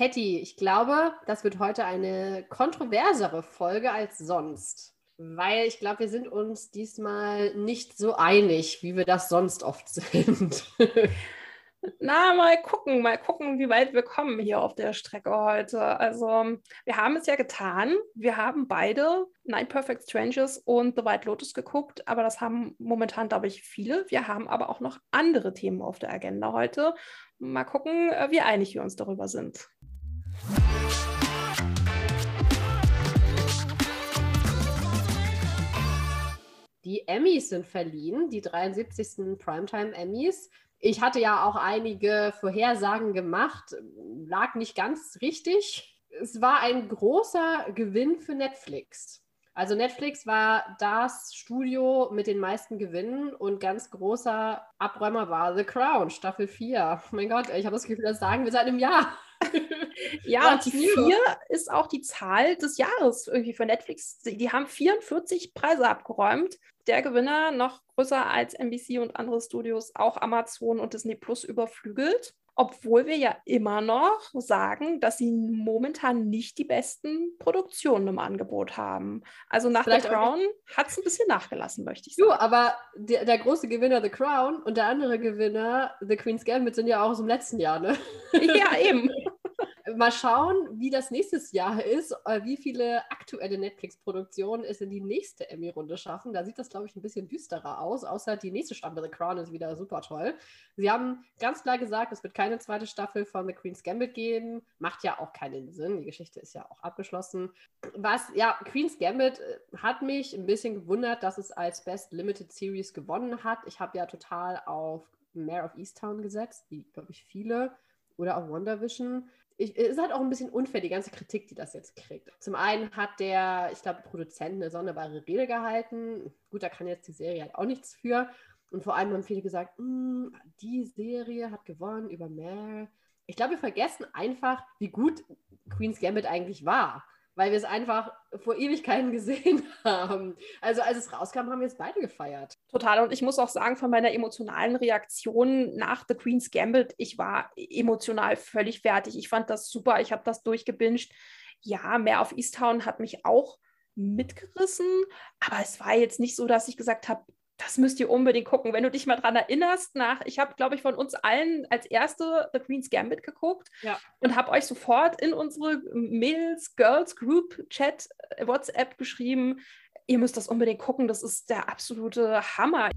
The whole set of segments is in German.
Patty, ich glaube, das wird heute eine kontroversere Folge als sonst, weil ich glaube, wir sind uns diesmal nicht so einig, wie wir das sonst oft sind. Na, mal gucken, mal gucken, wie weit wir kommen hier auf der Strecke heute. Also, wir haben es ja getan. Wir haben beide Nine Perfect Strangers und The White Lotus geguckt, aber das haben momentan, glaube ich, viele. Wir haben aber auch noch andere Themen auf der Agenda heute. Mal gucken, äh, wie einig wir uns darüber sind. Die Emmys sind verliehen, die 73. Primetime Emmys. Ich hatte ja auch einige Vorhersagen gemacht, lag nicht ganz richtig. Es war ein großer Gewinn für Netflix. Also Netflix war das Studio mit den meisten Gewinnen und ganz großer Abräumer war The Crown, Staffel 4. Oh mein Gott, ich habe das Gefühl, das sagen wir seit einem Jahr. ja, und die 4 ist auch die Zahl des Jahres irgendwie für Netflix. Die haben 44 Preise abgeräumt der Gewinner noch größer als NBC und andere Studios, auch Amazon und Disney Plus überflügelt. Obwohl wir ja immer noch sagen, dass sie momentan nicht die besten Produktionen im Angebot haben. Also nach Vielleicht The Crown hat es ein bisschen nachgelassen, möchte ich sagen. Du, aber der, der, große Gewinner The Crown und der andere Gewinner The Queen's Gambit sind ja auch aus dem letzten Jahr, ne? Ja, eben. mal schauen, wie das nächstes Jahr ist, äh, wie viele aktuelle Netflix-Produktionen es in die nächste Emmy-Runde schaffen. Da sieht das, glaube ich, ein bisschen düsterer aus, außer die nächste Staffel The Crown ist wieder super toll. Sie haben ganz klar gesagt, es wird keine zweite Staffel von The Queen's Gambit geben. Macht ja auch keinen Sinn. Die Geschichte ist ja auch abgeschlossen. Was, ja, Queen's Gambit äh, hat mich ein bisschen gewundert, dass es als Best Limited Series gewonnen hat. Ich habe ja total auf Mayor of Easttown gesetzt, wie, glaube ich, viele. Oder auf WandaVision ich, es ist halt auch ein bisschen unfair, die ganze Kritik, die das jetzt kriegt. Zum einen hat der, ich glaube, Produzent eine sonderbare Rede gehalten. Gut, da kann jetzt die Serie halt auch nichts für. Und vor allem haben viele gesagt, hm, die Serie hat gewonnen über Mare. Ich glaube, wir vergessen einfach, wie gut Queen's Gambit eigentlich war weil wir es einfach vor Ewigkeiten gesehen haben. Also als es rauskam, haben wir es beide gefeiert. Total. Und ich muss auch sagen, von meiner emotionalen Reaktion nach The Queen's Gambit, ich war emotional völlig fertig. Ich fand das super. Ich habe das durchgebinged. Ja, mehr auf Easttown hat mich auch mitgerissen, aber es war jetzt nicht so, dass ich gesagt habe, das müsst ihr unbedingt gucken. Wenn du dich mal daran erinnerst, nach, ich habe, glaube ich, von uns allen als erste The Queen's Gambit geguckt ja. und habe euch sofort in unsere Mädels, Girls Group Chat, WhatsApp geschrieben, ihr müsst das unbedingt gucken, das ist der absolute Hammer.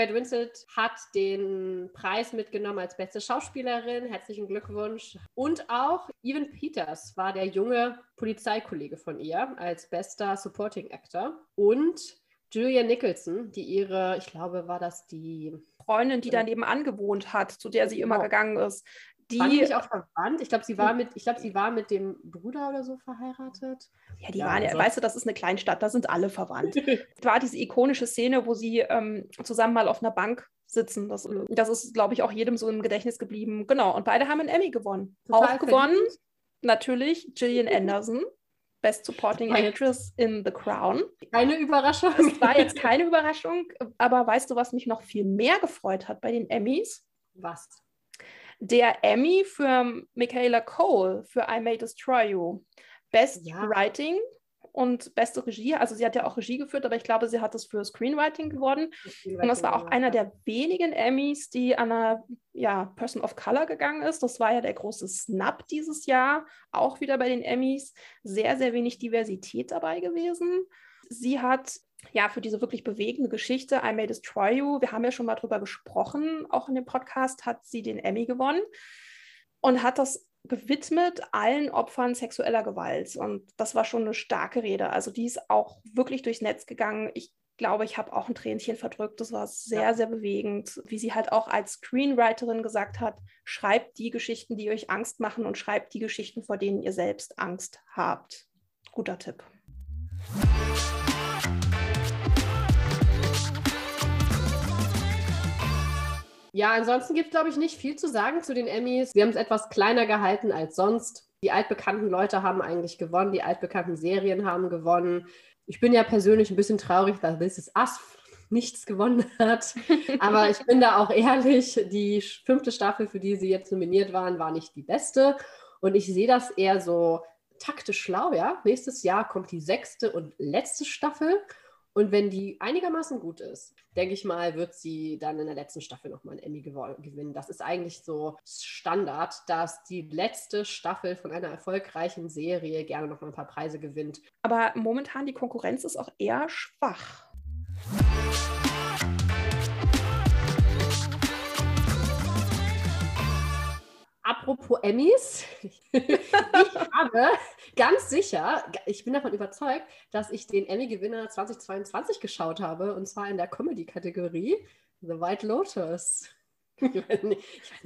Kate Winslet hat den Preis mitgenommen als beste Schauspielerin. Herzlichen Glückwunsch. Und auch Evan Peters war der junge Polizeikollege von ihr als bester Supporting Actor. Und Julia Nicholson, die ihre, ich glaube, war das die Freundin, die daneben angewohnt hat, zu der sie immer genau. gegangen ist. Die war nicht auch verwandt. Ich glaube, sie war mit, ich glaube, sie war mit dem Bruder oder so verheiratet. Ja, die ja, waren, also. weißt du, das ist eine Kleinstadt, da sind alle verwandt. war diese ikonische Szene, wo sie ähm, zusammen mal auf einer Bank sitzen. Das, das ist, glaube ich, auch jedem so im Gedächtnis geblieben. Genau. Und beide haben einen Emmy gewonnen. Total auch gewonnen, natürlich Gillian Anderson. Best Supporting Actress in The Crown. Keine Überraschung. Das war jetzt keine Überraschung, aber weißt du, was mich noch viel mehr gefreut hat bei den Emmys? Was? Der Emmy für Michaela Cole für I May Destroy You. Best ja. Writing und beste Regie. Also sie hat ja auch Regie geführt, aber ich glaube, sie hat es für Screenwriting geworden. Und das war auch einer der wenigen Emmys, die an einer ja, Person of Color gegangen ist. Das war ja der große Snap dieses Jahr, auch wieder bei den Emmys. Sehr, sehr wenig Diversität dabei gewesen. Sie hat ja, für diese wirklich bewegende Geschichte I May Destroy You, wir haben ja schon mal drüber gesprochen, auch in dem Podcast hat sie den Emmy gewonnen und hat das gewidmet allen Opfern sexueller Gewalt. Und das war schon eine starke Rede. Also die ist auch wirklich durchs Netz gegangen. Ich glaube, ich habe auch ein Tränchen verdrückt. Das war sehr, ja. sehr bewegend, wie sie halt auch als Screenwriterin gesagt hat, schreibt die Geschichten, die euch Angst machen und schreibt die Geschichten, vor denen ihr selbst Angst habt. Guter Tipp. Ja, ansonsten gibt es, glaube ich, nicht viel zu sagen zu den Emmys. Sie haben es etwas kleiner gehalten als sonst. Die altbekannten Leute haben eigentlich gewonnen, die altbekannten Serien haben gewonnen. Ich bin ja persönlich ein bisschen traurig, dass This Is Us nichts gewonnen hat. Aber ich bin da auch ehrlich, die fünfte Staffel, für die sie jetzt nominiert waren, war nicht die beste. Und ich sehe das eher so taktisch schlau, ja. Nächstes Jahr kommt die sechste und letzte Staffel. Und wenn die einigermaßen gut ist, denke ich mal, wird sie dann in der letzten Staffel nochmal einen Emmy gewinnen. Das ist eigentlich so Standard, dass die letzte Staffel von einer erfolgreichen Serie gerne nochmal ein paar Preise gewinnt. Aber momentan die Konkurrenz ist auch eher schwach. Apropos Emmys, ich habe ganz sicher, ich bin davon überzeugt, dass ich den Emmy-Gewinner 2022 geschaut habe, und zwar in der Comedy-Kategorie The White Lotus. Ich weiß, nicht,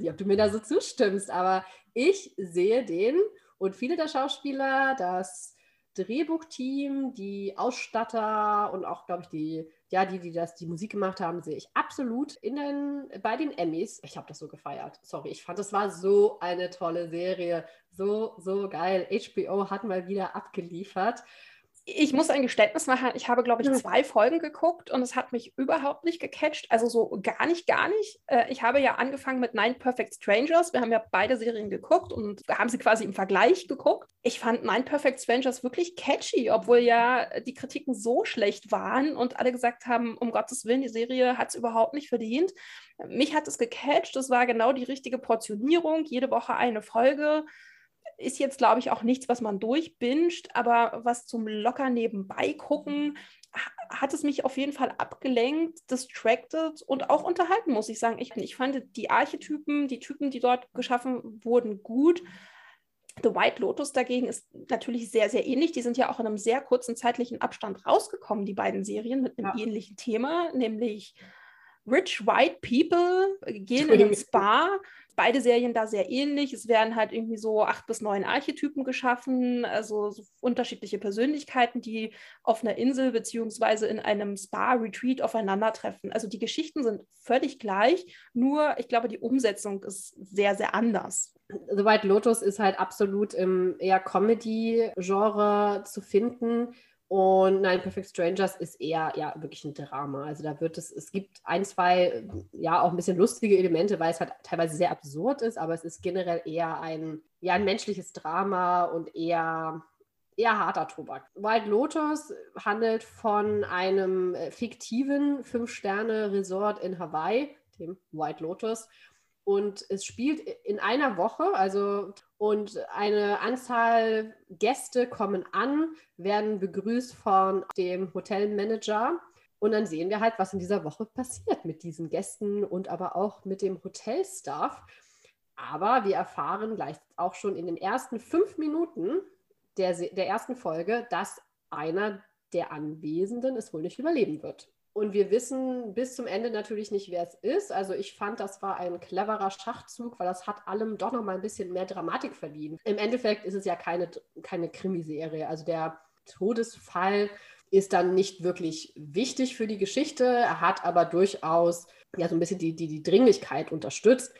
ob du mir da so zustimmst, aber ich sehe den und viele der Schauspieler, das Drehbuchteam, die Ausstatter und auch, glaube ich, die, ja, die, die das, die Musik gemacht haben, sehe ich absolut in den, bei den Emmys. Ich habe das so gefeiert. Sorry, ich fand, das war so eine tolle Serie. So, so geil. HBO hat mal wieder abgeliefert ich muss ein Geständnis machen, ich habe, glaube ich, zwei Folgen geguckt und es hat mich überhaupt nicht gecatcht. Also so gar nicht, gar nicht. Äh, ich habe ja angefangen mit Nine Perfect Strangers. Wir haben ja beide Serien geguckt und haben sie quasi im Vergleich geguckt. Ich fand Nine Perfect Strangers wirklich catchy, obwohl ja die Kritiken so schlecht waren und alle gesagt haben, um Gottes Willen, die Serie hat es überhaupt nicht verdient. Mich hat es gecatcht. Es war genau die richtige Portionierung. Jede Woche eine Folge ist jetzt, glaube ich, auch nichts, was man durchbinscht, aber was zum locker nebenbei gucken, hat es mich auf jeden Fall abgelenkt, distracted und auch unterhalten, muss ich sagen. Ich, ich fand die Archetypen, die Typen, die dort geschaffen wurden, gut. The White Lotus dagegen ist natürlich sehr, sehr ähnlich. Die sind ja auch in einem sehr kurzen zeitlichen Abstand rausgekommen, die beiden Serien, mit einem ja. ähnlichen Thema, nämlich Rich White People gehen in ein Spa beide Serien da sehr ähnlich. Es werden halt irgendwie so acht bis neun Archetypen geschaffen, also so unterschiedliche Persönlichkeiten, die auf einer Insel beziehungsweise in einem Spa-Retreat aufeinandertreffen. Also die Geschichten sind völlig gleich, nur ich glaube, die Umsetzung ist sehr, sehr anders. The White Lotus ist halt absolut im eher Comedy-Genre zu finden und Nine Perfect Strangers ist eher ja wirklich ein Drama. Also da wird es, es gibt ein, zwei, ja, auch ein bisschen lustige Elemente, weil es halt teilweise sehr absurd ist, aber es ist generell eher ein, ja, ein menschliches Drama und eher, eher harter Tobak. Wild Lotus handelt von einem äh, fiktiven Fünf-Sterne-Resort in Hawaii, dem White Lotus. Und es spielt in einer Woche, also und eine Anzahl Gäste kommen an, werden begrüßt von dem Hotelmanager. Und dann sehen wir halt, was in dieser Woche passiert mit diesen Gästen und aber auch mit dem Hotelstaff. Aber wir erfahren gleich auch schon in den ersten fünf Minuten der, der ersten Folge, dass einer der Anwesenden es wohl nicht überleben wird. Und wir wissen bis zum Ende natürlich nicht, wer es ist. Also ich fand, das war ein cleverer Schachzug, weil das hat allem doch noch mal ein bisschen mehr Dramatik verdient. Im Endeffekt ist es ja keine, keine Krimiserie. Also der Todesfall ist dann nicht wirklich wichtig für die Geschichte. Er hat aber durchaus ja so ein bisschen die, die, die Dringlichkeit unterstützt.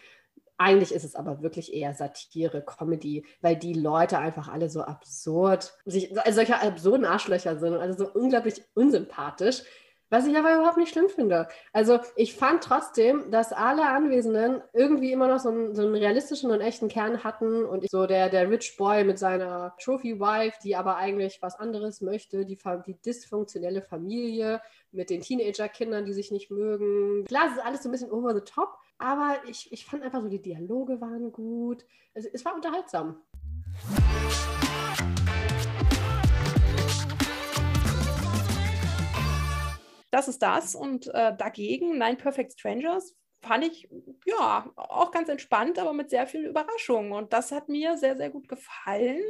Eigentlich ist es aber wirklich eher Satire, Comedy, weil die Leute einfach alle so absurd, sich, also solche absurden Arschlöcher sind, also so unglaublich unsympathisch. Was ich aber überhaupt nicht schlimm finde. Also ich fand trotzdem, dass alle Anwesenden irgendwie immer noch so einen, so einen realistischen und echten Kern hatten und so der, der Rich Boy mit seiner Trophy Wife, die aber eigentlich was anderes möchte, die, die dysfunktionelle Familie mit den Teenager-Kindern, die sich nicht mögen. Klar, es ist alles so ein bisschen over the top, aber ich, ich fand einfach so, die Dialoge waren gut. Also, es war unterhaltsam. Das ist das. Und äh, dagegen Nine Perfect Strangers fand ich ja auch ganz entspannt, aber mit sehr vielen Überraschungen. Und das hat mir sehr, sehr gut gefallen.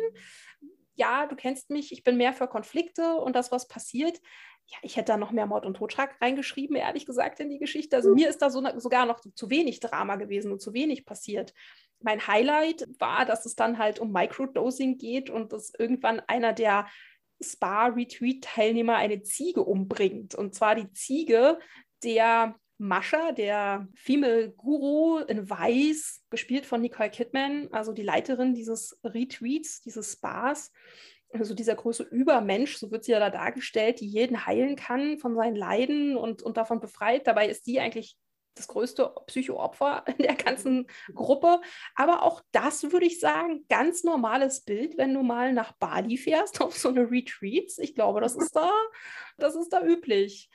Ja, du kennst mich, ich bin mehr für Konflikte und das, was passiert. Ja, ich hätte da noch mehr Mord und Totschlag reingeschrieben, ehrlich gesagt, in die Geschichte. Also mir ist da so, sogar noch zu wenig Drama gewesen und zu wenig passiert. Mein Highlight war, dass es dann halt um Microdosing geht und dass irgendwann einer der Spa-Retreat-Teilnehmer eine Ziege umbringt. Und zwar die Ziege der Mascha, der Female Guru in Weiß, gespielt von Nicole Kidman, also die Leiterin dieses Retreats, dieses Spas. also dieser große Übermensch, so wird sie ja da dargestellt, die jeden heilen kann von seinen Leiden und, und davon befreit. Dabei ist die eigentlich das größte Psychoopfer in der ganzen Gruppe. Aber auch das würde ich sagen, ganz normales Bild, wenn du mal nach Bali fährst auf so eine Retreats. Ich glaube, das ist da, das ist da üblich.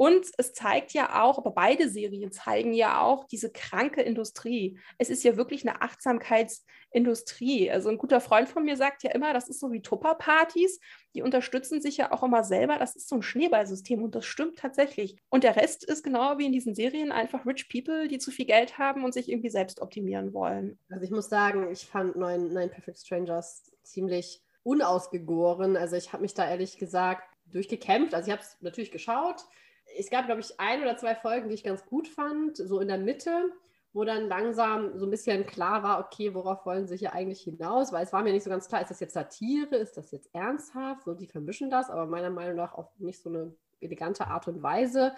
Und es zeigt ja auch, aber beide Serien zeigen ja auch diese kranke Industrie. Es ist ja wirklich eine Achtsamkeitsindustrie. Also ein guter Freund von mir sagt ja immer, das ist so wie Tupper-Partys. Die unterstützen sich ja auch immer selber. Das ist so ein Schneeballsystem und das stimmt tatsächlich. Und der Rest ist genau wie in diesen Serien einfach Rich People, die zu viel Geld haben und sich irgendwie selbst optimieren wollen. Also ich muss sagen, ich fand Nine, Nine Perfect Strangers ziemlich unausgegoren. Also ich habe mich da ehrlich gesagt durchgekämpft. Also ich habe es natürlich geschaut es gab, glaube ich, ein oder zwei Folgen, die ich ganz gut fand, so in der Mitte, wo dann langsam so ein bisschen klar war, okay, worauf wollen sie hier eigentlich hinaus? Weil es war mir nicht so ganz klar, ist das jetzt Satire, ist das jetzt ernsthaft? So, die vermischen das, aber meiner Meinung nach auf nicht so eine elegante Art und Weise.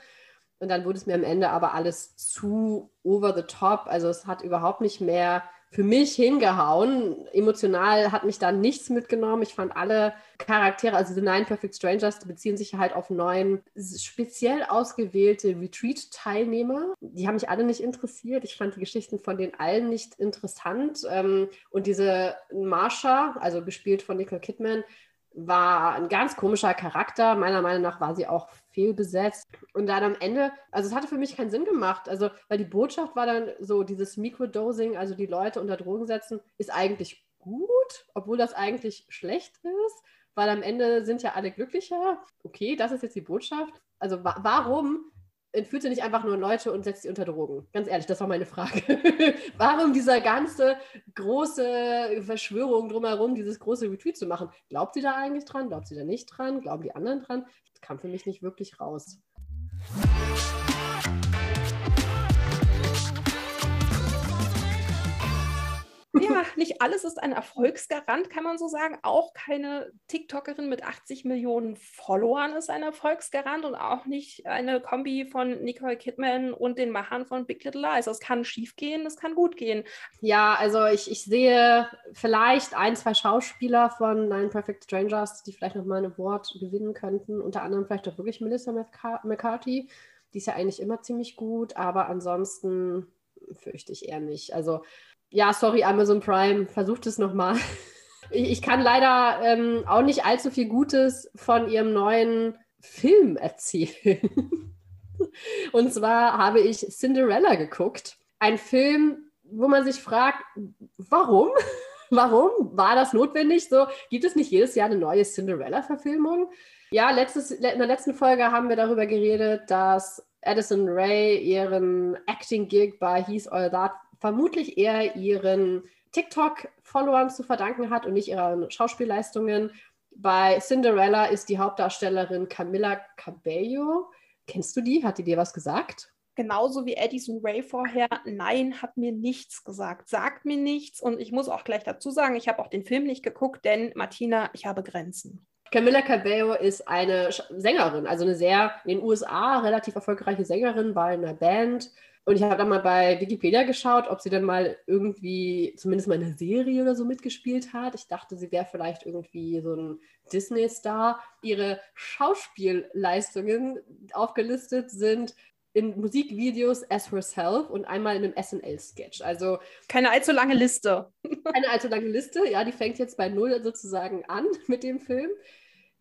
Und dann wurde es mir am Ende aber alles zu over the top. Also es hat überhaupt nicht mehr für mich hingehauen. Emotional hat mich da nichts mitgenommen. Ich fand alle Charaktere, also The Nine Perfect Strangers, die beziehen sich halt auf neun speziell ausgewählte Retreat-Teilnehmer. Die haben mich alle nicht interessiert. Ich fand die Geschichten von den allen nicht interessant. Ähm, und diese Marsha, also gespielt von Nicole Kidman, war ein ganz komischer Charakter. Meiner Meinung nach war sie auch fehlbesetzt. Und dann am Ende, also es hatte für mich keinen Sinn gemacht. Also, weil die Botschaft war dann so, dieses Microdosing, also die Leute unter Drogen setzen, ist eigentlich gut, obwohl das eigentlich schlecht ist, weil am Ende sind ja alle glücklicher. Okay, das ist jetzt die Botschaft. Also wa warum entführt sie nicht einfach nur Leute und setzt sie unter Drogen? Ganz ehrlich, das war meine Frage. Warum dieser ganze große Verschwörung drumherum, dieses große Retweet zu machen? Glaubt sie da eigentlich dran? Glaubt sie da nicht dran? Glauben die anderen dran? Das kam für mich nicht wirklich raus. Ja, nicht alles ist ein Erfolgsgarant, kann man so sagen. Auch keine TikTokerin mit 80 Millionen Followern ist ein Erfolgsgarant und auch nicht eine Kombi von Nicole Kidman und den Machern von Big Little Lies. Es kann schief gehen, es kann gut gehen. Ja, also ich, ich sehe vielleicht ein, zwei Schauspieler von Nine Perfect Strangers, die vielleicht noch mal ein Award gewinnen könnten. Unter anderem vielleicht auch wirklich Melissa McCarthy. Die ist ja eigentlich immer ziemlich gut, aber ansonsten fürchte ich eher nicht. Also ja, sorry, Amazon Prime, versucht es nochmal. Ich, ich kann leider ähm, auch nicht allzu viel Gutes von ihrem neuen Film erzählen. Und zwar habe ich Cinderella geguckt. Ein Film, wo man sich fragt, warum? Warum war das notwendig? So gibt es nicht jedes Jahr eine neue Cinderella-Verfilmung? Ja, letztes, in der letzten Folge haben wir darüber geredet, dass Addison Ray ihren Acting-Gig bei He's All That vermutlich eher ihren TikTok-Followern zu verdanken hat und nicht ihren Schauspielleistungen. Bei Cinderella ist die Hauptdarstellerin Camilla Cabello. Kennst du die? Hat die dir was gesagt? Genauso wie Edison Ray vorher. Nein, hat mir nichts gesagt. Sagt mir nichts. Und ich muss auch gleich dazu sagen, ich habe auch den Film nicht geguckt, denn Martina, ich habe Grenzen. Camilla Cabello ist eine Sängerin, also eine sehr in den USA relativ erfolgreiche Sängerin bei einer Band und ich habe dann mal bei Wikipedia geschaut, ob sie dann mal irgendwie zumindest mal eine Serie oder so mitgespielt hat. Ich dachte, sie wäre vielleicht irgendwie so ein Disney-Star. Ihre Schauspielleistungen aufgelistet sind in Musikvideos as herself und einmal in einem SNL-Sketch. Also keine allzu lange Liste. Keine allzu lange Liste, ja, die fängt jetzt bei null sozusagen an mit dem Film.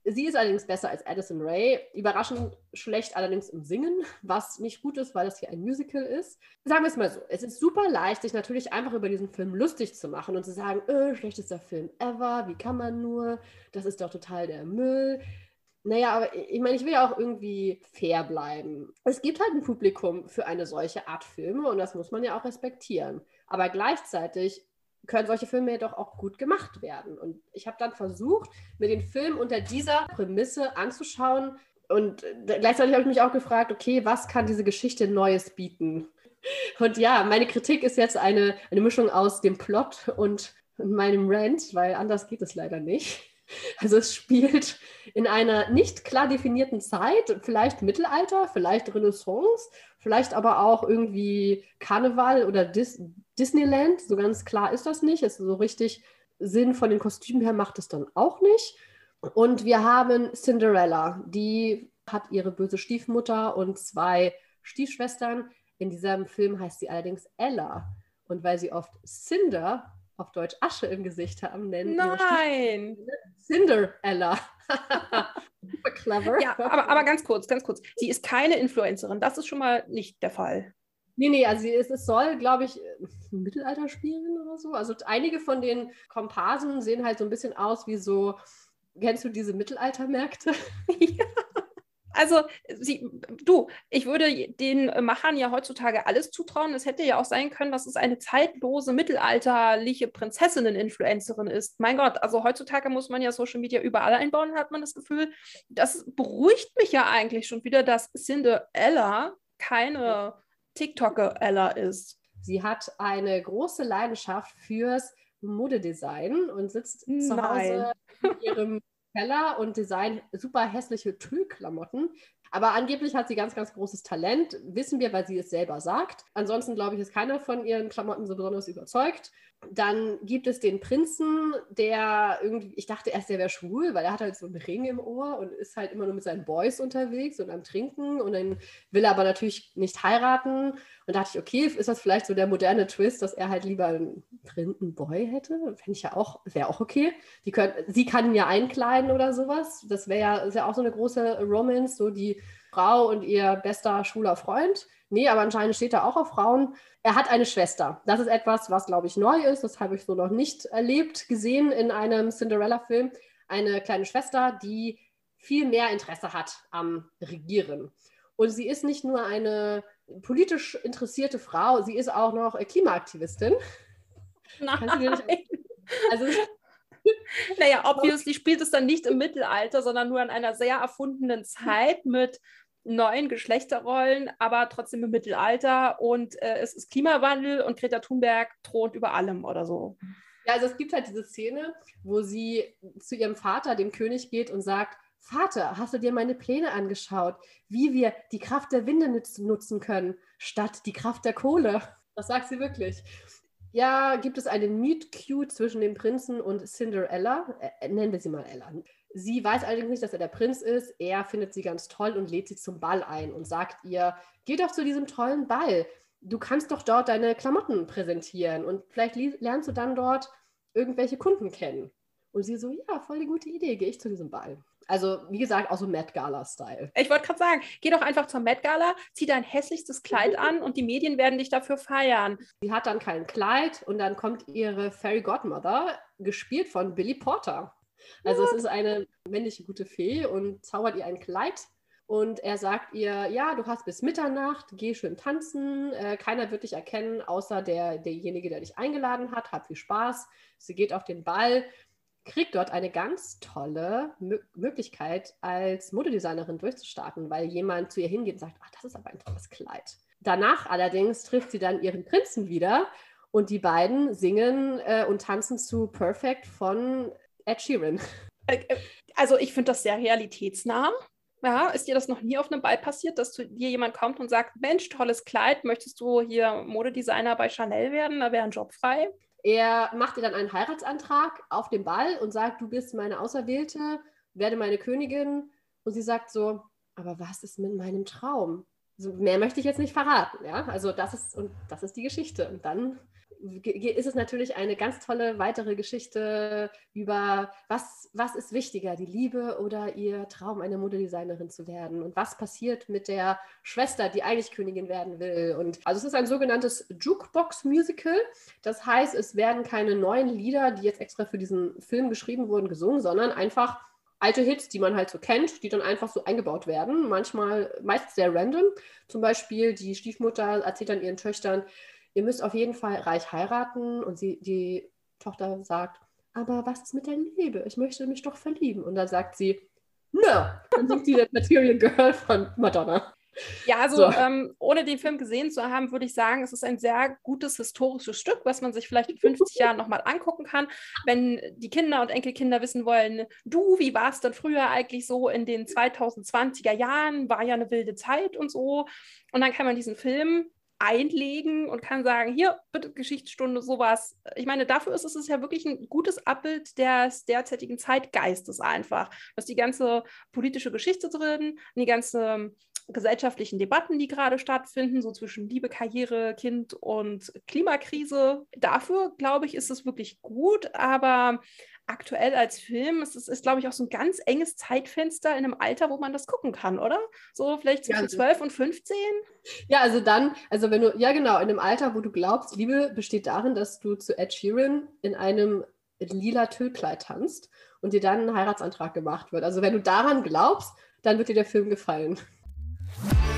Sie ist allerdings besser als Addison Ray. Überraschend schlecht allerdings im Singen, was nicht gut ist, weil das hier ein Musical ist. Sagen wir es mal so: Es ist super leicht, sich natürlich einfach über diesen Film lustig zu machen und zu sagen, öh, schlechtester Film ever, wie kann man nur? Das ist doch total der Müll. Naja, aber ich meine, ich will ja auch irgendwie fair bleiben. Es gibt halt ein Publikum für eine solche Art Filme und das muss man ja auch respektieren. Aber gleichzeitig können solche Filme jedoch auch gut gemacht werden. Und ich habe dann versucht, mir den Film unter dieser Prämisse anzuschauen. Und gleichzeitig habe ich mich auch gefragt, okay, was kann diese Geschichte Neues bieten? Und ja, meine Kritik ist jetzt eine, eine Mischung aus dem Plot und meinem Rant, weil anders geht es leider nicht. Also es spielt in einer nicht klar definierten Zeit, vielleicht Mittelalter, vielleicht Renaissance, vielleicht aber auch irgendwie Karneval oder Dis Disneyland. So ganz klar ist das nicht. Es ist so richtig Sinn von den Kostümen her macht es dann auch nicht. Und wir haben Cinderella, die hat ihre böse Stiefmutter und zwei Stiefschwestern. In diesem Film heißt sie allerdings Ella. Und weil sie oft Cinder, auf Deutsch Asche im Gesicht haben, nennen Nein! Cinderella. Super clever. Ja, aber, aber ganz kurz, ganz kurz. Sie ist keine Influencerin. Das ist schon mal nicht der Fall. Nee, nee, also es, es soll, glaube ich, Mittelalter spielen oder so. Also einige von den Komparsen sehen halt so ein bisschen aus wie so, kennst du diese Mittelaltermärkte? ja. Also, sie, du, ich würde den Machern ja heutzutage alles zutrauen. Es hätte ja auch sein können, dass es eine zeitlose, mittelalterliche Prinzessinnen-Influencerin ist. Mein Gott, also heutzutage muss man ja Social Media überall einbauen, hat man das Gefühl. Das beruhigt mich ja eigentlich schon wieder, dass Cinderella keine TikToker-Ella ist. Sie hat eine große Leidenschaft fürs Modedesign und sitzt Nein. zu Hause in ihrem Keller und designt super hässliche Tüllklamotten. Aber angeblich hat sie ganz, ganz großes Talent. Wissen wir, weil sie es selber sagt. Ansonsten, glaube ich, ist keiner von ihren Klamotten so besonders überzeugt. Dann gibt es den Prinzen, der irgendwie, ich dachte erst, der wäre schwul, weil er hat halt so einen Ring im Ohr und ist halt immer nur mit seinen Boys unterwegs und am Trinken und dann will er aber natürlich nicht heiraten. Und da dachte ich, okay, ist das vielleicht so der moderne Twist, dass er halt lieber einen dritten Boy hätte? Fände ich ja auch, wäre auch okay. Die können, sie kann ihn ja einkleiden oder sowas. Das wäre ja, ja auch so eine große Romance, so die Frau und ihr bester schwuler Freund. Nee, aber anscheinend steht er auch auf Frauen. Er hat eine Schwester. Das ist etwas, was, glaube ich, neu ist. Das habe ich so noch nicht erlebt, gesehen in einem Cinderella-Film. Eine kleine Schwester, die viel mehr Interesse hat am Regieren. Und sie ist nicht nur eine politisch interessierte Frau, sie ist auch noch Klimaaktivistin. Nein. Also naja, obviously spielt es dann nicht im Mittelalter, sondern nur in einer sehr erfundenen Zeit mit neuen Geschlechterrollen, aber trotzdem im Mittelalter und äh, es ist Klimawandel und Greta Thunberg thront über allem oder so. Ja, also es gibt halt diese Szene, wo sie zu ihrem Vater, dem König, geht und sagt, Vater, hast du dir meine Pläne angeschaut, wie wir die Kraft der Winde nutzen können, statt die Kraft der Kohle? Das sagt sie wirklich. Ja, gibt es einen Meet-Cute zwischen dem Prinzen und Cinderella? Äh, nennen wir sie mal Ella. Sie weiß allerdings nicht, dass er der Prinz ist. Er findet sie ganz toll und lädt sie zum Ball ein und sagt ihr, geh doch zu diesem tollen Ball. Du kannst doch dort deine Klamotten präsentieren und vielleicht lernst du dann dort irgendwelche Kunden kennen. Und sie so, ja, voll die gute Idee, gehe ich zu diesem Ball. Also, wie gesagt, auch so Met Gala-Style. Ich wollte gerade sagen, geh doch einfach zur Met Gala, zieh dein hässlichstes Kleid an und die Medien werden dich dafür feiern. Sie hat dann kein Kleid und dann kommt ihre Fairy Godmother, gespielt von Billy Porter. Also es ist eine männliche gute Fee und zaubert ihr ein Kleid. Und er sagt ihr, ja, du hast bis Mitternacht, geh schön tanzen, äh, keiner wird dich erkennen, außer der, derjenige, der dich eingeladen hat, hab viel Spaß. Sie geht auf den Ball, kriegt dort eine ganz tolle Mö Möglichkeit, als Modedesignerin durchzustarten, weil jemand zu ihr hingeht und sagt, ach, das ist aber ein tolles Kleid. Danach allerdings trifft sie dann ihren Prinzen wieder und die beiden singen äh, und tanzen zu Perfect von Ed Sheeran. Äh, äh, also ich finde das sehr realitätsnah. Ja, ist dir das noch nie auf einem Ball passiert, dass zu dir jemand kommt und sagt, Mensch, tolles Kleid, möchtest du hier Modedesigner bei Chanel werden? Da wäre ein Job frei. Er macht ihr dann einen Heiratsantrag auf dem Ball und sagt, du bist meine Auserwählte, werde meine Königin. Und sie sagt so, aber was ist mit meinem Traum? Mehr möchte ich jetzt nicht verraten, ja. Also das ist und das ist die Geschichte. Und dann ist es natürlich eine ganz tolle weitere Geschichte über, was, was ist wichtiger, die Liebe oder ihr Traum, eine Modedesignerin zu werden? Und was passiert mit der Schwester, die eigentlich Königin werden will? Und also es ist ein sogenanntes Jukebox-Musical. Das heißt, es werden keine neuen Lieder, die jetzt extra für diesen Film geschrieben wurden, gesungen, sondern einfach alte Hits, die man halt so kennt, die dann einfach so eingebaut werden. Manchmal, meist sehr random. Zum Beispiel die Stiefmutter erzählt dann ihren Töchtern, ihr müsst auf jeden Fall reich heiraten. Und sie, die Tochter sagt, aber was ist mit der Liebe? Ich möchte mich doch verlieben. Und dann sagt sie, no. Dann singt sie das Material Girl von Madonna. Ja, also so. ähm, ohne den Film gesehen zu haben, würde ich sagen, es ist ein sehr gutes historisches Stück, was man sich vielleicht in 50 Jahren nochmal angucken kann. Wenn die Kinder und Enkelkinder wissen wollen, du, wie war es denn früher eigentlich so in den 2020er Jahren? War ja eine wilde Zeit und so. Und dann kann man diesen Film einlegen und kann sagen, hier, bitte Geschichtsstunde, sowas. Ich meine, dafür ist es ja wirklich ein gutes Abbild des derzeitigen Zeitgeistes einfach. Da ist die ganze politische Geschichte drin, die ganze gesellschaftlichen Debatten, die gerade stattfinden, so zwischen Liebe, Karriere, Kind und Klimakrise. Dafür, glaube ich, ist es wirklich gut, aber aktuell als Film ist es, ist, glaube ich, auch so ein ganz enges Zeitfenster in einem Alter, wo man das gucken kann, oder? So vielleicht zwischen ja, also, 12 und 15? Ja, also dann, also wenn du, ja genau, in einem Alter, wo du glaubst, Liebe besteht darin, dass du zu Ed Sheeran in einem lila Tüllkleid tanzt und dir dann ein Heiratsantrag gemacht wird. Also wenn du daran glaubst, dann wird dir der Film gefallen. Thank you.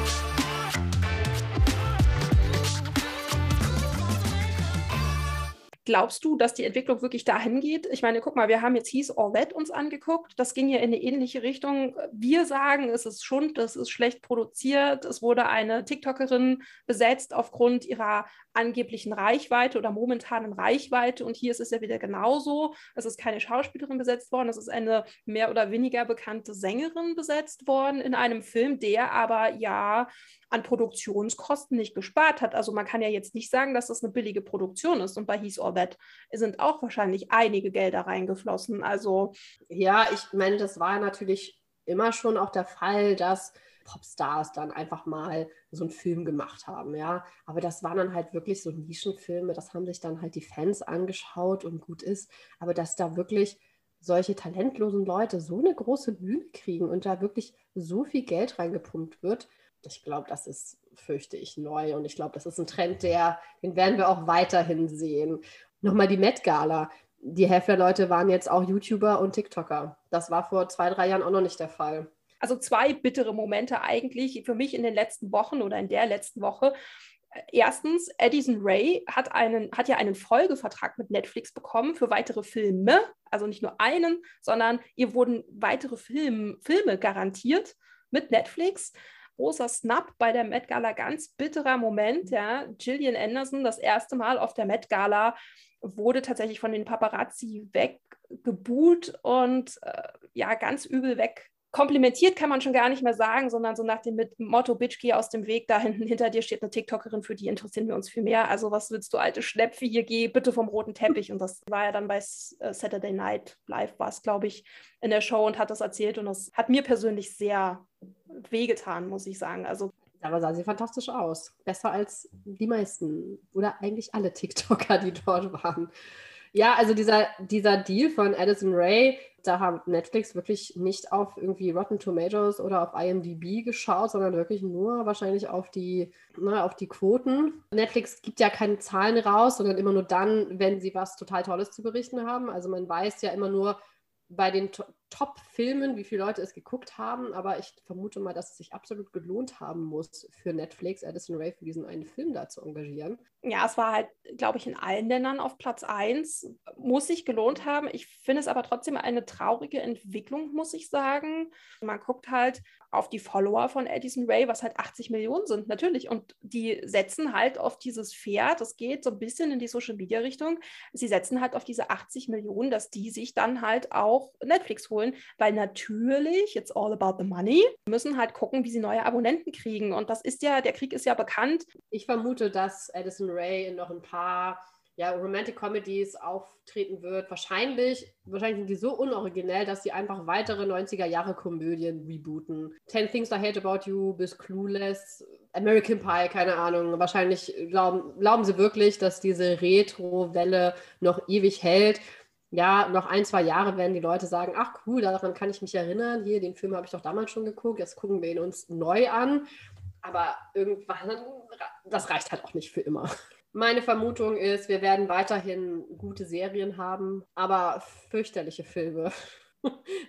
Glaubst du, dass die Entwicklung wirklich dahin geht? Ich meine, guck mal, wir haben jetzt He's All That uns angeguckt. Das ging ja in eine ähnliche Richtung. Wir sagen, es ist Schund, es ist schlecht produziert. Es wurde eine TikTokerin besetzt aufgrund ihrer angeblichen Reichweite oder momentanen Reichweite. Und hier ist es ja wieder genauso. Es ist keine Schauspielerin besetzt worden, es ist eine mehr oder weniger bekannte Sängerin besetzt worden in einem Film, der aber ja an Produktionskosten nicht gespart hat. Also man kann ja jetzt nicht sagen, dass das eine billige Produktion ist. Und bei He's All That sind auch wahrscheinlich einige Gelder reingeflossen. Also ja, ich meine, das war natürlich immer schon auch der Fall, dass Popstars dann einfach mal so einen Film gemacht haben, ja. Aber das waren dann halt wirklich so Nischenfilme, das haben sich dann halt die Fans angeschaut und gut ist. Aber dass da wirklich solche talentlosen Leute so eine große Bühne kriegen und da wirklich so viel Geld reingepumpt wird, ich glaube, das ist, fürchte ich, neu. Und ich glaube, das ist ein Trend, der, den werden wir auch weiterhin sehen. Nochmal die Met Gala. Die Hälfte der Leute waren jetzt auch YouTuber und TikToker. Das war vor zwei, drei Jahren auch noch nicht der Fall. Also zwei bittere Momente eigentlich für mich in den letzten Wochen oder in der letzten Woche. Erstens, Edison Ray hat, einen, hat ja einen Folgevertrag mit Netflix bekommen für weitere Filme. Also nicht nur einen, sondern ihr wurden weitere Film, Filme garantiert mit Netflix großer Snap bei der Met Gala, ganz bitterer Moment. Ja. Gillian Anderson, das erste Mal auf der Met Gala, wurde tatsächlich von den Paparazzi weggebuht und äh, ja, ganz übel weg. Komplimentiert kann man schon gar nicht mehr sagen, sondern so nach dem Motto, Bitch, geh aus dem Weg, da hinten hinter dir steht eine TikTokerin, für die interessieren wir uns viel mehr. Also was willst du, alte Schnäpfe, hier geh bitte vom roten Teppich. Und das war ja dann bei äh, Saturday Night Live, war es, glaube ich, in der Show und hat das erzählt. Und das hat mir persönlich sehr wehgetan, muss ich sagen. Also aber sah sie fantastisch aus. Besser als die meisten oder eigentlich alle TikToker, die dort waren. Ja, also dieser, dieser Deal von Addison Ray, da hat Netflix wirklich nicht auf irgendwie Rotten Tomatoes oder auf IMDb geschaut, sondern wirklich nur wahrscheinlich auf die, ne, auf die Quoten. Netflix gibt ja keine Zahlen raus, sondern immer nur dann, wenn sie was total Tolles zu berichten haben. Also man weiß ja immer nur bei den Top-Filmen, wie viele Leute es geguckt haben, aber ich vermute mal, dass es sich absolut gelohnt haben muss für Netflix, Addison Ray für diesen einen Film da zu engagieren. Ja, es war halt, glaube ich, in allen Ländern auf Platz 1. Muss sich gelohnt haben. Ich finde es aber trotzdem eine traurige Entwicklung, muss ich sagen. Man guckt halt auf die Follower von Addison Ray, was halt 80 Millionen sind, natürlich. Und die setzen halt auf dieses Pferd, das geht so ein bisschen in die Social-Media-Richtung. Sie setzen halt auf diese 80 Millionen, dass die sich dann halt auch Netflix holen weil natürlich, it's all about the money, müssen halt gucken, wie sie neue Abonnenten kriegen. Und das ist ja, der Krieg ist ja bekannt. Ich vermute, dass Addison Ray in noch ein paar ja, Romantic Comedies auftreten wird. Wahrscheinlich, wahrscheinlich sind die so unoriginell, dass sie einfach weitere 90er Jahre Komödien rebooten. Ten Things I Hate About You bis Clueless, American Pie, keine Ahnung. Wahrscheinlich glauben, glauben sie wirklich, dass diese Retro-Welle noch ewig hält ja, noch ein, zwei Jahre werden die Leute sagen, ach cool, daran kann ich mich erinnern. Hier, den Film habe ich doch damals schon geguckt, jetzt gucken wir ihn uns neu an. Aber irgendwann, das reicht halt auch nicht für immer. Meine Vermutung ist, wir werden weiterhin gute Serien haben, aber fürchterliche Filme.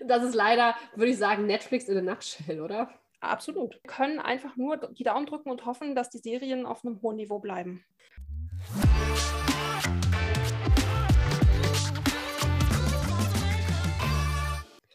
Das ist leider, würde ich sagen, Netflix in a nutshell, oder? Absolut. Wir können einfach nur die Daumen drücken und hoffen, dass die Serien auf einem hohen Niveau bleiben.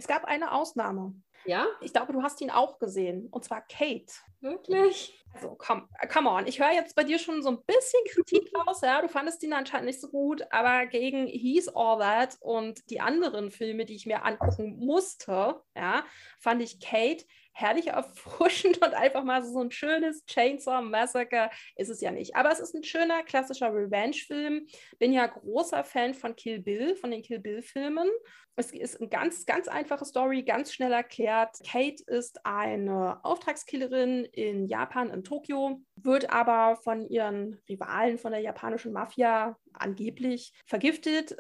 gab eine Ausnahme. Ja? Ich glaube, du hast ihn auch gesehen. Und zwar Kate. Wirklich? Also, komm, come on. Ich höre jetzt bei dir schon so ein bisschen Kritik raus. Ja? Du fandest ihn anscheinend nicht so gut, aber gegen He's All That und die anderen Filme, die ich mir angucken musste, ja, fand ich Kate herrlich erfrischend und einfach mal so ein schönes Chainsaw Massacre ist es ja nicht. Aber es ist ein schöner klassischer Revenge-Film. Bin ja großer Fan von Kill Bill, von den Kill Bill-Filmen. Es ist eine ganz, ganz einfache Story, ganz schnell erklärt. Kate ist eine Auftragskillerin in Japan, in Tokio, wird aber von ihren Rivalen, von der japanischen Mafia angeblich vergiftet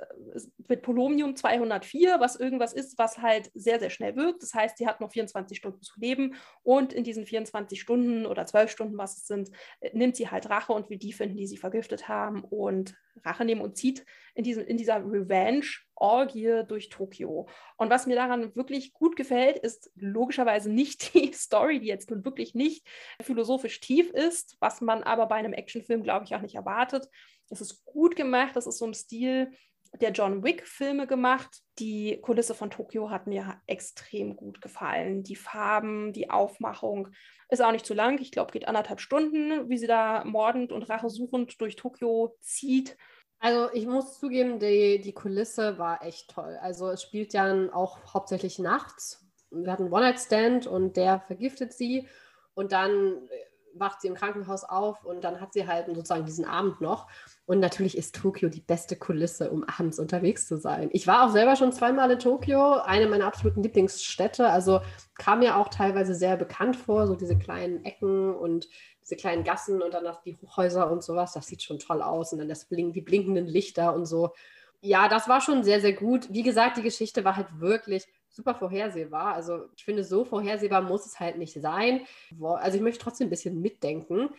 mit Polonium 204, was irgendwas ist, was halt sehr, sehr schnell wirkt. Das heißt, sie hat noch 24 Stunden zu leben und in diesen 24 Stunden oder 12 Stunden, was es sind, nimmt sie halt Rache und will die finden, die sie vergiftet haben und Rache nehmen und zieht in, diesem, in dieser Revenge-Orgie durch Tokio. Und was mir daran wirklich gut gefällt, ist logischerweise nicht die Story, die jetzt nun wirklich nicht philosophisch tief ist, was man aber bei einem Actionfilm, glaube ich, auch nicht erwartet. Es ist gut gemacht, das ist so im Stil der John Wick-Filme gemacht. Die Kulisse von Tokio hat mir extrem gut gefallen. Die Farben, die Aufmachung. Ist auch nicht zu lang. Ich glaube, geht anderthalb Stunden, wie sie da mordend und rachesuchend durch Tokio zieht. Also ich muss zugeben, die, die Kulisse war echt toll. Also es spielt ja auch hauptsächlich nachts. Wir hatten One-Night-Stand und der vergiftet sie. Und dann wacht sie im Krankenhaus auf und dann hat sie halt sozusagen diesen Abend noch. Und natürlich ist Tokio die beste Kulisse, um abends unterwegs zu sein. Ich war auch selber schon zweimal in Tokio, eine meiner absoluten Lieblingsstädte. Also kam mir auch teilweise sehr bekannt vor, so diese kleinen Ecken und diese kleinen Gassen und dann die Hochhäuser und sowas. Das sieht schon toll aus. Und dann das Blink, die blinkenden Lichter und so. Ja, das war schon sehr, sehr gut. Wie gesagt, die Geschichte war halt wirklich super vorhersehbar. Also ich finde, so vorhersehbar muss es halt nicht sein. Also ich möchte trotzdem ein bisschen mitdenken.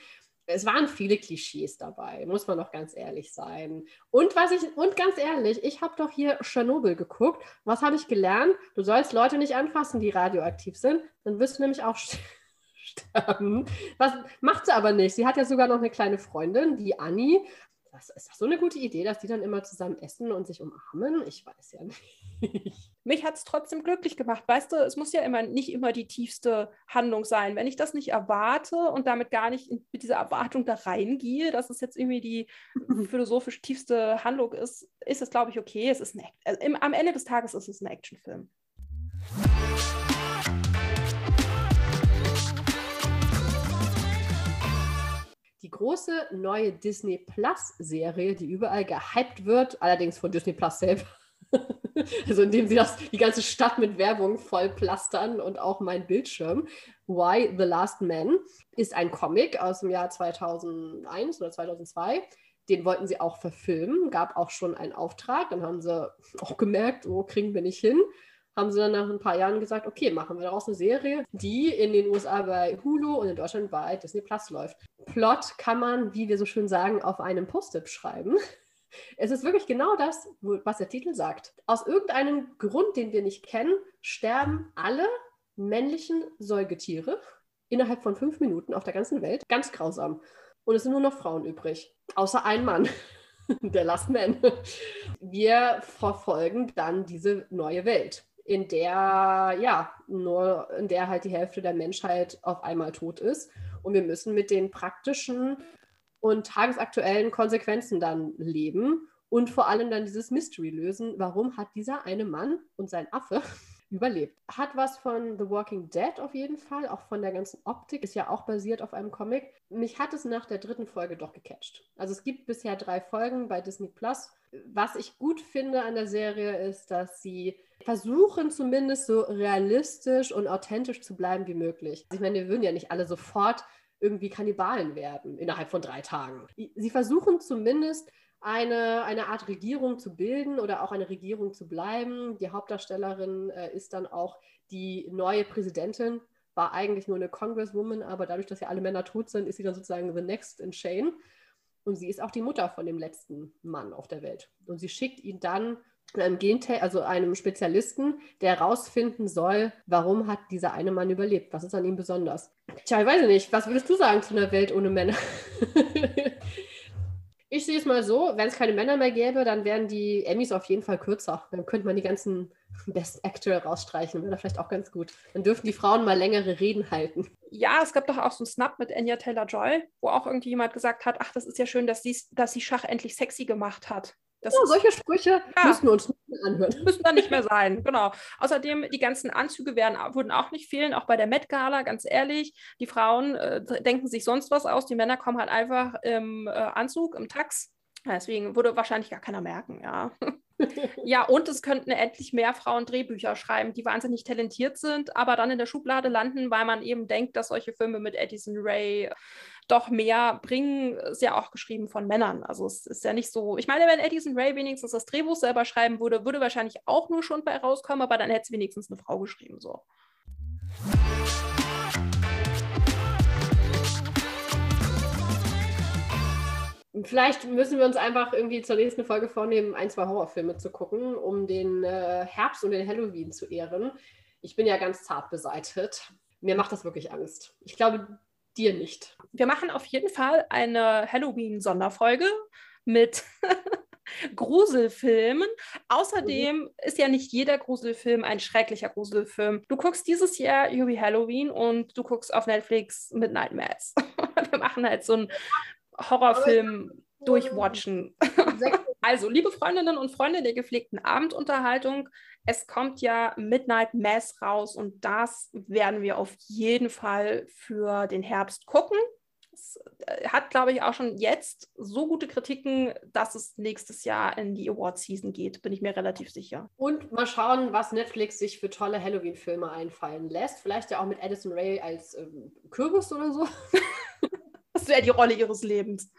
Es waren viele Klischees dabei, muss man doch ganz ehrlich sein. Und was ich, und ganz ehrlich, ich habe doch hier Tschernobyl geguckt. Was habe ich gelernt? Du sollst Leute nicht anfassen, die radioaktiv sind, dann wirst du nämlich auch sterben. Was macht sie aber nicht. Sie hat ja sogar noch eine kleine Freundin, die Annie. Das, ist das so eine gute Idee, dass die dann immer zusammen essen und sich umarmen? Ich weiß ja nicht. Mich hat es trotzdem glücklich gemacht. Weißt du, es muss ja immer nicht immer die tiefste Handlung sein. Wenn ich das nicht erwarte und damit gar nicht mit dieser Erwartung da reingehe, dass es jetzt irgendwie die philosophisch tiefste Handlung ist, ist es, glaube ich, okay. Es ist ein, also im, am Ende des Tages ist es ein Actionfilm. Die große neue Disney Plus Serie, die überall gehypt wird, allerdings von Disney Plus selber. also indem sie das, die ganze Stadt mit Werbung voll plastern und auch mein Bildschirm. Why the Last Man ist ein Comic aus dem Jahr 2001 oder 2002. Den wollten sie auch verfilmen, gab auch schon einen Auftrag. Dann haben sie auch gemerkt, wo oh, kriegen wir nicht hin haben sie dann nach ein paar Jahren gesagt, okay, machen wir daraus eine Serie, die in den USA bei Hulu und in Deutschland bei Disney Plus läuft. Plot kann man, wie wir so schön sagen, auf einem Post-it schreiben. Es ist wirklich genau das, was der Titel sagt. Aus irgendeinem Grund, den wir nicht kennen, sterben alle männlichen Säugetiere innerhalb von fünf Minuten auf der ganzen Welt. Ganz grausam. Und es sind nur noch Frauen übrig. Außer ein Mann. Der Last Man. Wir verfolgen dann diese neue Welt in der, ja, nur in der halt die Hälfte der Menschheit auf einmal tot ist. Und wir müssen mit den praktischen und tagesaktuellen Konsequenzen dann leben und vor allem dann dieses Mystery lösen. Warum hat dieser eine Mann und sein Affe überlebt? Hat was von The Walking Dead auf jeden Fall, auch von der ganzen Optik, ist ja auch basiert auf einem Comic. Mich hat es nach der dritten Folge doch gecatcht. Also es gibt bisher drei Folgen bei Disney Plus. Was ich gut finde an der Serie ist, dass sie versuchen zumindest so realistisch und authentisch zu bleiben wie möglich. Ich meine, wir würden ja nicht alle sofort irgendwie Kannibalen werden innerhalb von drei Tagen. Sie versuchen zumindest eine, eine Art Regierung zu bilden oder auch eine Regierung zu bleiben. Die Hauptdarstellerin äh, ist dann auch die neue Präsidentin, war eigentlich nur eine Congresswoman, aber dadurch, dass ja alle Männer tot sind, ist sie dann sozusagen the next in chain. Und sie ist auch die Mutter von dem letzten Mann auf der Welt. Und sie schickt ihn dann einem Gentech, also einem Spezialisten, der herausfinden soll, warum hat dieser eine Mann überlebt? Was ist an ihm besonders? Tja, ich weiß nicht. Was würdest du sagen zu einer Welt ohne Männer? ich sehe es mal so, wenn es keine Männer mehr gäbe, dann wären die Emmys auf jeden Fall kürzer. Dann könnte man die ganzen Best Actor rausstreichen. Wäre vielleicht auch ganz gut. Dann dürften die Frauen mal längere Reden halten. Ja, es gab doch auch so einen Snap mit Anya Taylor-Joy, wo auch irgendwie jemand gesagt hat, ach, das ist ja schön, dass sie, dass sie Schach endlich sexy gemacht hat. Das ja, solche Sprüche ja. müssen wir uns nicht anhören. Müssen dann nicht mehr sein, genau. Außerdem, die ganzen Anzüge werden, wurden auch nicht fehlen, auch bei der Met Gala, ganz ehrlich. Die Frauen äh, denken sich sonst was aus, die Männer kommen halt einfach im äh, Anzug, im Tax. Deswegen würde wahrscheinlich gar keiner merken, ja. ja, und es könnten endlich mehr Frauen Drehbücher schreiben, die wahnsinnig talentiert sind, aber dann in der Schublade landen, weil man eben denkt, dass solche Filme mit Edison Ray doch mehr bringen, ist ja auch geschrieben von Männern. Also es ist ja nicht so. Ich meine, wenn Edison Ray wenigstens das Drehbuch selber schreiben würde, würde wahrscheinlich auch nur schon bei rauskommen, aber dann hätte es wenigstens eine Frau geschrieben. So. Vielleicht müssen wir uns einfach irgendwie zur nächsten Folge vornehmen, ein, zwei Horrorfilme zu gucken, um den äh, Herbst und den Halloween zu ehren. Ich bin ja ganz zart beseitet. Mir macht das wirklich Angst. Ich glaube, dir nicht. Wir machen auf jeden Fall eine Halloween-Sonderfolge mit Gruselfilmen. Außerdem mhm. ist ja nicht jeder Gruselfilm ein schrecklicher Gruselfilm. Du guckst dieses Jahr Yubi Halloween und du guckst auf Netflix Midnight Mass. Wir machen halt so einen Horrorfilm durchwatchen. Also, liebe Freundinnen und Freunde der gepflegten Abendunterhaltung, es kommt ja Midnight Mass raus und das werden wir auf jeden Fall für den Herbst gucken. Es äh, hat, glaube ich, auch schon jetzt so gute Kritiken, dass es nächstes Jahr in die Award-Season geht, bin ich mir relativ sicher. Und mal schauen, was Netflix sich für tolle Halloween-Filme einfallen lässt. Vielleicht ja auch mit Addison Ray als ähm, Kürbis oder so. das wäre die Rolle ihres Lebens.